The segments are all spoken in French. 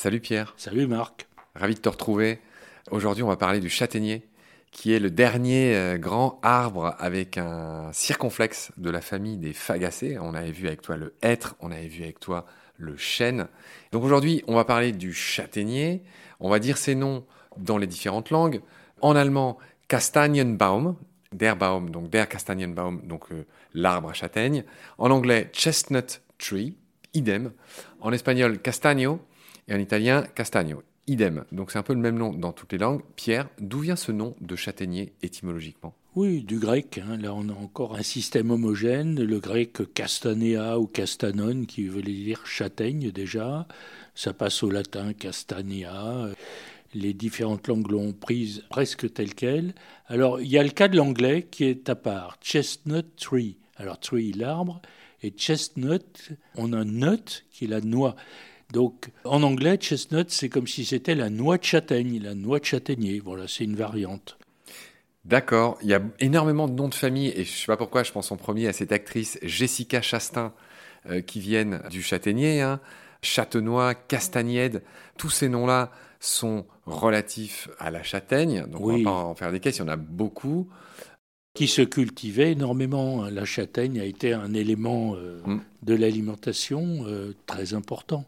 Salut Pierre. Salut Marc. Ravi de te retrouver. Aujourd'hui, on va parler du châtaignier, qui est le dernier euh, grand arbre avec un circonflexe de la famille des fagacées. On avait vu avec toi le hêtre, on avait vu avec toi le chêne. Donc aujourd'hui, on va parler du châtaignier. On va dire ses noms dans les différentes langues. En allemand, Kastanienbaum, der Baum, donc der Kastanienbaum, donc euh, l'arbre à châtaigne. En anglais, chestnut tree, idem. En espagnol, castagno. Et en italien, castagno, idem. Donc c'est un peu le même nom dans toutes les langues. Pierre, d'où vient ce nom de châtaignier étymologiquement? Oui, du grec. Hein. Là, on a encore un système homogène. Le grec castanea ou castanon, qui veut dire châtaigne déjà. Ça passe au latin castanea les différentes langues l'ont prise presque telle qu'elle. Alors, il y a le cas de l'anglais qui est à part. Chestnut tree. Alors, tree, l'arbre, et chestnut, on a nut, qui est la noix. Donc, en anglais, chestnut, c'est comme si c'était la noix de châtaigne, la noix de châtaignier. Voilà, c'est une variante. D'accord. Il y a énormément de noms de famille, et je ne sais pas pourquoi, je pense en premier à cette actrice Jessica Chastain, euh, qui viennent du châtaignier, hein. Châtenois, Castagnède, tous ces noms-là sont relatifs à la châtaigne. Donc on va pas en faire des caisses, il y en a beaucoup. Qui se cultivait énormément. La châtaigne a été un élément euh, mm. de l'alimentation euh, très important.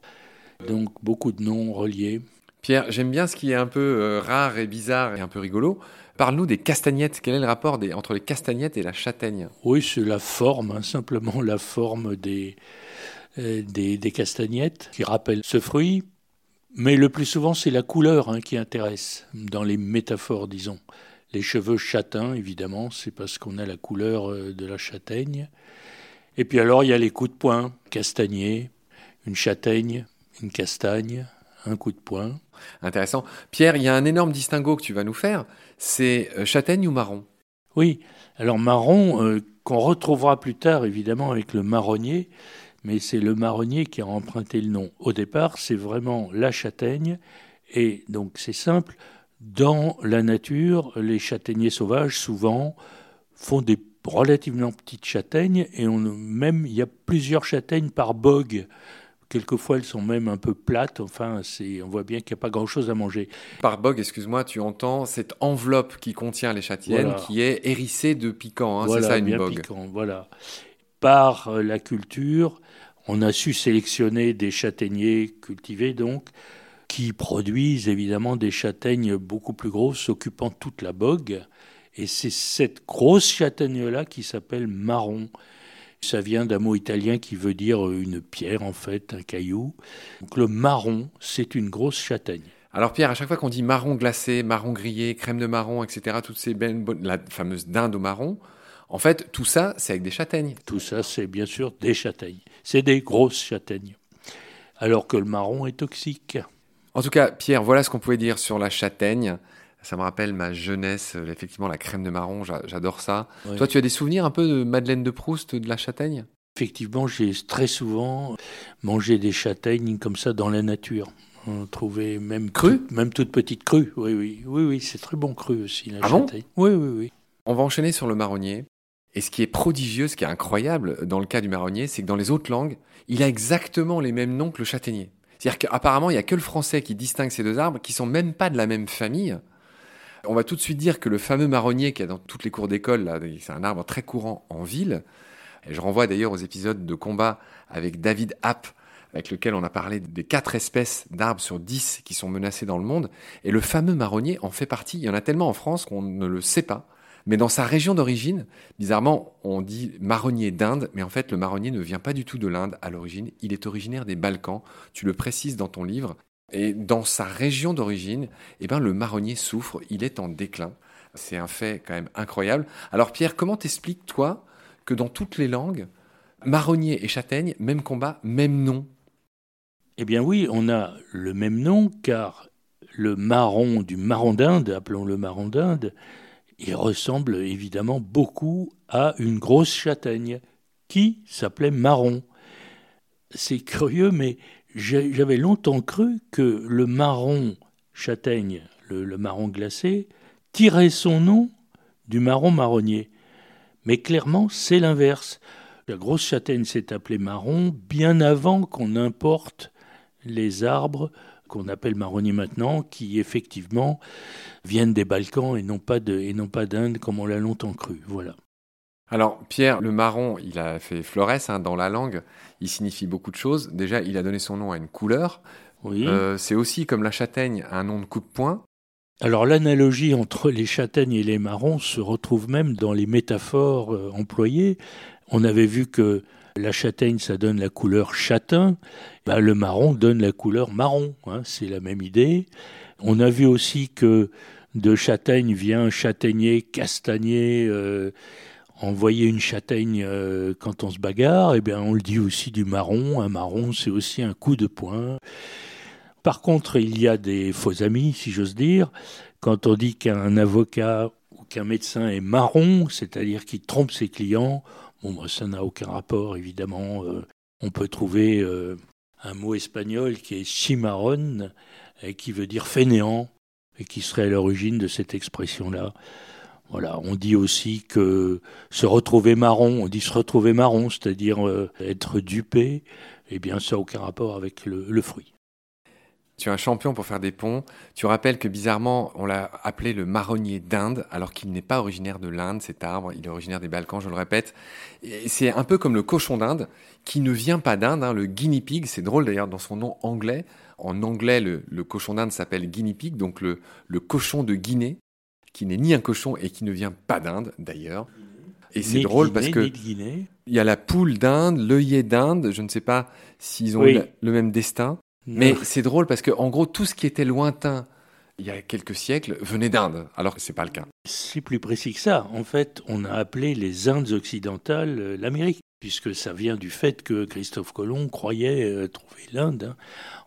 Donc beaucoup de noms reliés. Pierre, j'aime bien ce qui est un peu euh, rare et bizarre et un peu rigolo. Parle-nous des castagnettes. Quel est le rapport entre les castagnettes et la châtaigne? Oui, c'est la forme, hein, simplement la forme des, des, des, castagnettes qui rappelle ce fruit. Mais le plus souvent, c'est la couleur hein, qui intéresse, dans les métaphores, disons. Les cheveux châtains, évidemment, c'est parce qu'on a la couleur euh, de la châtaigne. Et puis alors, il y a les coups de poing, castagnier, une châtaigne, une castagne, un coup de poing. Intéressant. Pierre, il y a un énorme distinguo que tu vas nous faire. C'est euh, châtaigne ou marron? Oui. Alors marron, euh, qu'on retrouvera plus tard, évidemment, avec le marronnier, mais c'est le marronnier qui a emprunté le nom. Au départ, c'est vraiment la châtaigne, et donc c'est simple. Dans la nature, les châtaigniers sauvages, souvent, font des relativement petites châtaignes, et on, même il y a plusieurs châtaignes par bog. Quelquefois, elles sont même un peu plates. Enfin, on voit bien qu'il n'y a pas grand-chose à manger. Par bog, excuse-moi, tu entends cette enveloppe qui contient les châtaignes, qui est hérissée de piquant. Hein, c'est ça une bog. Piquant, voilà par euh, la culture, on a su sélectionner des châtaigniers cultivés donc, qui produisent évidemment des châtaignes beaucoup plus grosses, occupant toute la bogue. Et c'est cette grosse châtaigne-là qui s'appelle marron. Ça vient d'un mot italien qui veut dire une pierre, en fait, un caillou. Donc le marron, c'est une grosse châtaigne. Alors Pierre, à chaque fois qu'on dit marron glacé, marron grillé, crème de marron, etc., toutes ces belles, la fameuse dinde au marron, en fait, tout ça, c'est avec des châtaignes. Tout ça, c'est bien sûr des châtaignes. C'est des grosses châtaignes. Alors que le marron est toxique. En tout cas, Pierre, voilà ce qu'on pouvait dire sur la châtaigne. Ça me rappelle ma jeunesse, euh, effectivement, la crème de marron, j'adore ça. Toi, tu as des souvenirs un peu de Madeleine de Proust, de la châtaigne? Effectivement, j'ai très souvent mangé des châtaignes comme ça dans la nature. On trouvait même cru, même toute petite crue. Oui, oui, oui, oui, c'est très bon cru aussi la ah châtaigne. oui, oui, oui. On va enchaîner sur le marronnier. Et ce qui est prodigieux, ce qui est incroyable dans le cas du marronnier, c'est que dans les autres langues, il a exactement les mêmes noms que le châtaignier. C'est-à-dire qu'apparemment, il n'y a que le français qui distingue ces deux arbres, qui sont même pas de la même famille. On va tout de suite dire que le fameux marronnier qui a dans toutes les cours d'école, c'est un arbre très courant en ville. Et je renvoie d'ailleurs aux épisodes de combat avec David App, avec lequel on a parlé des quatre espèces d'arbres sur dix qui sont menacées dans le monde. Et le fameux marronnier en fait partie. Il y en a tellement en France qu'on ne le sait pas. Mais dans sa région d'origine, bizarrement, on dit marronnier d'Inde, mais en fait, le marronnier ne vient pas du tout de l'Inde à l'origine. Il est originaire des Balkans. Tu le précises dans ton livre. Et dans sa région d'origine, eh ben, le marronnier souffre. Il est en déclin. C'est un fait quand même incroyable. Alors, Pierre, comment t'expliques, toi, que dans toutes les langues, marronnier et châtaigne, même combat, même nom? Eh bien, oui, on a le même nom, car le marron du marron d'Inde, appelons-le marron d'Inde, il ressemble évidemment beaucoup à une grosse châtaigne qui s'appelait marron. C'est curieux, mais j'avais longtemps cru que le marron châtaigne, le, marron glacé, tirait son nom du marron marronnier. Mais clairement, c'est l'inverse. La grosse châtaigne s'est appelée marron bien avant qu'on importe les arbres qu'on appelle marronniers maintenant, qui effectivement viennent des Balkans et non pas et non pas d'Inde comme on l'a longtemps cru. Voilà. Alors Pierre, le marron, il a fait flores hein, dans la langue. Il signifie beaucoup de choses. Déjà, il a donné son nom à une couleur. Oui. Euh, c'est aussi comme la châtaigne, un nom de coup de poing. Alors l'analogie entre les châtaignes et les marrons se retrouve même dans les métaphores euh, employées. On avait vu que la châtaigne, ça donne la couleur châtain, bah, le marron donne la couleur marron, hein, c'est la même idée. On a vu aussi que de châtaigne vient châtaignier, castagnier, euh, envoyer une châtaigne euh, quand on se bagarre, eh bien on le dit aussi du marron, un marron c'est aussi un coup de poing. Par contre, il y a des faux amis, si j'ose dire. Quand on dit qu'un avocat ou qu'un médecin est marron, c'est-à-dire qu'il trompe ses clients, bon, bah, ça n'a aucun rapport, évidemment. Euh, on peut trouver euh, un mot espagnol qui est chimarrón, et qui veut dire fainéant, et qui serait à l'origine de cette expression-là. Voilà, on dit aussi que se retrouver marron, on dit se retrouver marron, c'est-à-dire euh, être dupé, eh bien ça n'a aucun rapport avec le fruit. Tu es un champion pour faire des ponts. Tu rappelles que bizarrement, on l'a appelé le marronnier d'Inde, alors qu'il n'est pas originaire de l'Inde, cet arbre. Il est originaire des Balkans, je le répète. C'est un peu comme le cochon d'Inde, qui ne vient pas d'Inde. Hein. le guinea pig, c'est drôle d'ailleurs dans son nom anglais. En anglais, le, cochon d'Inde s'appelle guinea pig, donc le, le cochon de Guinée, qui n'est ni un cochon et qui ne vient pas d'Inde d'ailleurs. Et c'est drôle parce que il y a la poule d'Inde, l'œillet d'Inde. Je ne sais pas s'ils ont le, même destin. Mais c'est drôle parce que, en gros, tout ce qui était lointain il y a quelques siècles venait d'Inde, alors que ce n'est pas le cas. C'est plus précis que ça. En fait, on a appelé les Indes occidentales euh, l'Amérique, puisque ça vient du fait que Christophe Colomb croyait euh, trouver l'Inde hein,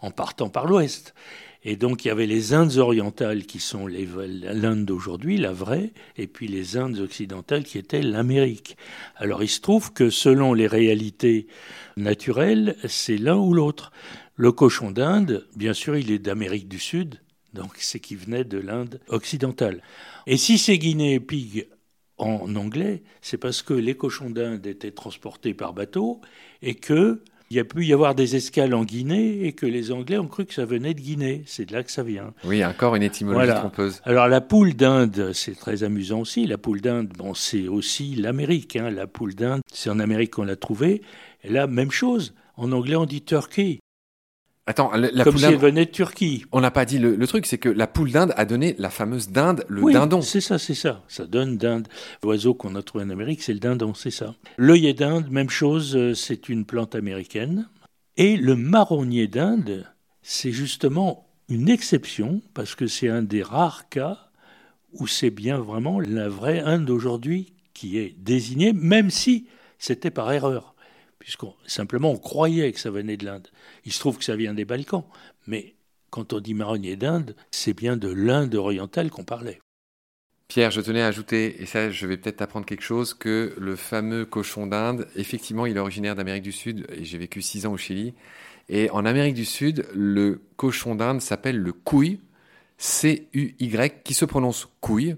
en partant par l'ouest. Et donc il y avait les Indes orientales qui sont l'Inde d'aujourd'hui, la vraie, et puis les Indes occidentales qui étaient l'Amérique. Alors il se trouve que selon les réalités naturelles, c'est l'un ou l'autre. Le cochon d'Inde, bien sûr, il est d'Amérique du Sud, donc c'est qui venait de l'Inde occidentale. Et si c'est Guinée Pig en anglais, c'est parce que les cochons d'Inde étaient transportés par bateau et que il y a pu y avoir des escales en Guinée et que les Anglais ont cru que ça venait de Guinée. C'est de là que ça vient. Oui, encore une étymologie trompeuse. Alors la poule d'Inde, c'est très amusant aussi. La poule d'Inde, bon, c'est aussi l'Amérique. Hein. La poule d'Inde, c'est en Amérique qu'on l'a trouvée. Et là, même chose. En anglais, on dit turkey. Attends, la, Comme si elle venait de Turquie. On n'a pas dit le, truc, c'est que la poule d'Inde a donné la fameuse dinde, le oui, dindon. C'est ça, c'est ça. Ça donne dinde. L'oiseau qu'on a trouvé en Amérique, c'est le dindon, c'est ça. L'œillet d'Inde, même chose, euh, c'est une plante américaine. Et le marronnier d'Inde, c'est justement une exception, parce que c'est un des rares cas où c'est bien vraiment la vraie Inde d'aujourd'hui qui est désignée, même si c'était par erreur puisqu'on simplement on croyait que ça venait de l'Inde. Il se trouve que ça vient des Balkans, mais quand on dit marronnier d'Inde, c'est bien de l'Inde orientale qu'on parlait. Pierre, je tenais à ajouter, et ça je vais peut-être apprendre quelque chose, que le fameux cochon d'Inde, effectivement il est originaire d'Amérique du Sud, et j'ai vécu six ans au Chili, et en Amérique du Sud, le cochon d'Inde s'appelle le couille, C-U-Y, qui se prononce couille,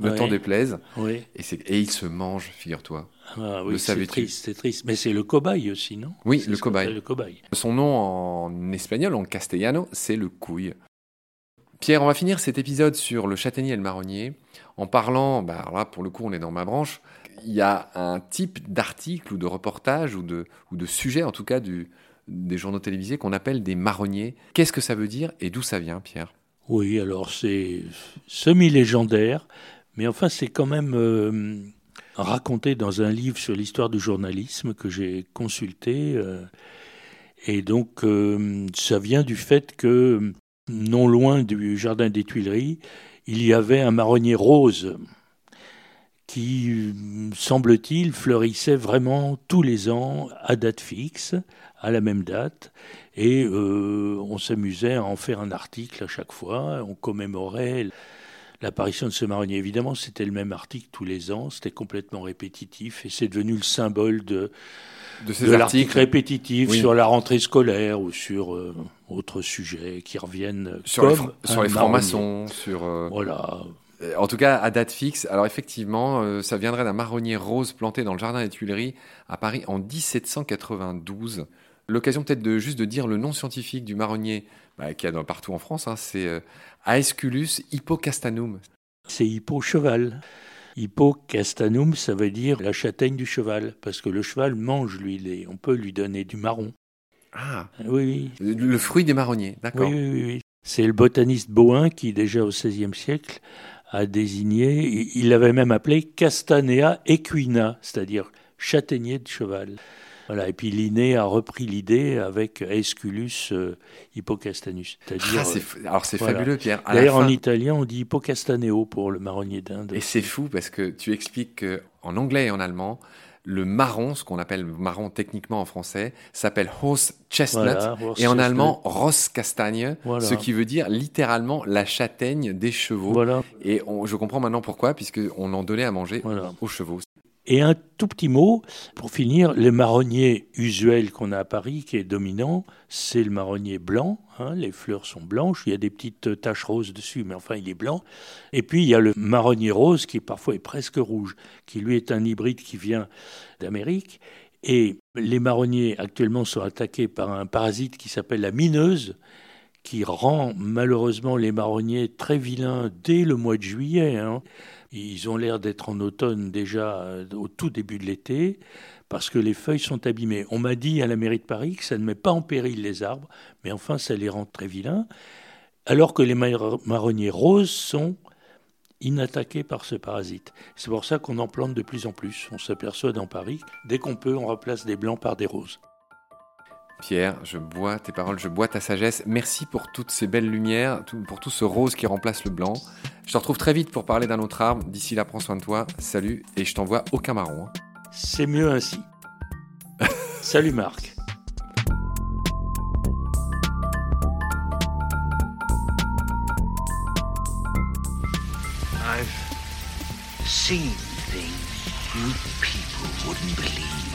le temps déplaise, oui. et, et il se mange, figure-toi. Ah oui, c'est triste, c'est triste. Mais c'est le cobaye aussi, non? Oui, le cobaye. le cobaye. Son nom en espagnol, en castellano, c'est le couille. Pierre, on va finir cet épisode sur le châtaignier et le marronnier en parlant, bah là pour le coup on est dans ma branche, il y a un type d'article ou de reportage ou de, ou de sujet en tout cas du, des journaux télévisés qu'on appelle des marronniers. Qu'est-ce que ça veut dire et d'où ça vient, Pierre? Oui, alors c'est semi-légendaire, mais enfin c'est quand même... Euh, raconté dans un livre sur l'histoire du journalisme que j'ai consulté. Euh, et donc, euh, ça vient du fait que, non loin du Jardin des Tuileries, il y avait un marronnier rose qui, semble-t-il, fleurissait vraiment tous les ans à date fixe, à la même date, et euh, on s'amusait à en faire un article à chaque fois, on commémorait l'apparition de ce marronnier. Évidemment, c'était le même article tous les ans, c'était complètement répétitif et c'est devenu le symbole de, articles. répétitifs sur la rentrée scolaire ou sur euh, autres sujets qui reviennent sur comme les, sur les francs-maçons, sur euh, voilà. En tout cas, à date fixe. Alors effectivement, euh, ça viendrait d'un marronnier rose planté dans le jardin des Tuileries à Paris en 1792. L'occasion peut-être de juste de dire le nom scientifique du marronnier bah, qu'il y a partout en France, hein, c'est euh, Aesculus hippocastanum. C'est hippo-cheval. Hippocastanum, ça veut dire la châtaigne du cheval, parce que le cheval mange, lui, on peut lui donner du marron. Ah oui, oui. Le, fruit des marronniers, d'accord. Oui, oui, oui. C'est le botaniste Bohin qui, déjà au XVIe siècle, a désigné, il l'avait même appelé Castanea equina, c'est-à-dire châtaignier de cheval. Voilà, et puis Linné a repris l'idée avec Aesculus euh, hippocastanus. Ah, alors c'est fabuleux, Pierre. D'ailleurs, en italien, on dit hippocastaneo pour le marronnier d'Inde. Et c'est fou parce que tu expliques qu'en anglais et en allemand, le marron, ce qu'on appelle marron techniquement en français, s'appelle Horse Chestnut et en allemand Ross Castagne, ce qui veut dire littéralement la châtaigne des chevaux. Et je comprends maintenant pourquoi, puisque on en donnait à manger aux chevaux. Et un tout petit mot, pour finir, le marronnier usuel qu'on a à Paris, qui est dominant, c'est le marronnier blanc. Hein, les fleurs sont blanches, il y a des petites taches roses dessus, mais enfin il est blanc. Et puis il y a le marronnier rose, qui parfois est presque rouge, qui lui est un hybride qui vient d'Amérique. Et les marronniers actuellement sont attaqués par un parasite qui s'appelle la mineuse, qui rend malheureusement les marronniers très vilains dès le mois de juillet. Hein. Ils ont l'air d'être en automne déjà euh, au tout début de l'été parce que les feuilles sont abîmées. On m'a dit à la mairie de Paris que ça ne met pas en péril les arbres, mais enfin ça les rend très vilains, alors que les marronniers roses sont inattaqués par ce parasite. C'est pour ça qu'on en plante de plus en plus. On s'aperçoit dans Paris, dès qu'on peut, on remplace des blancs par des roses. Pierre, je bois tes paroles, je bois ta sagesse. Merci pour toutes ces belles lumières, pour tout ce rose qui remplace le blanc. Je te retrouve très vite pour parler d'un autre arbre. D'ici là, prends soin de toi. Salut, et je t'envoie aucun marron. Hein. C'est mieux ainsi. Salut Marc. I've seen things you people wouldn't believe.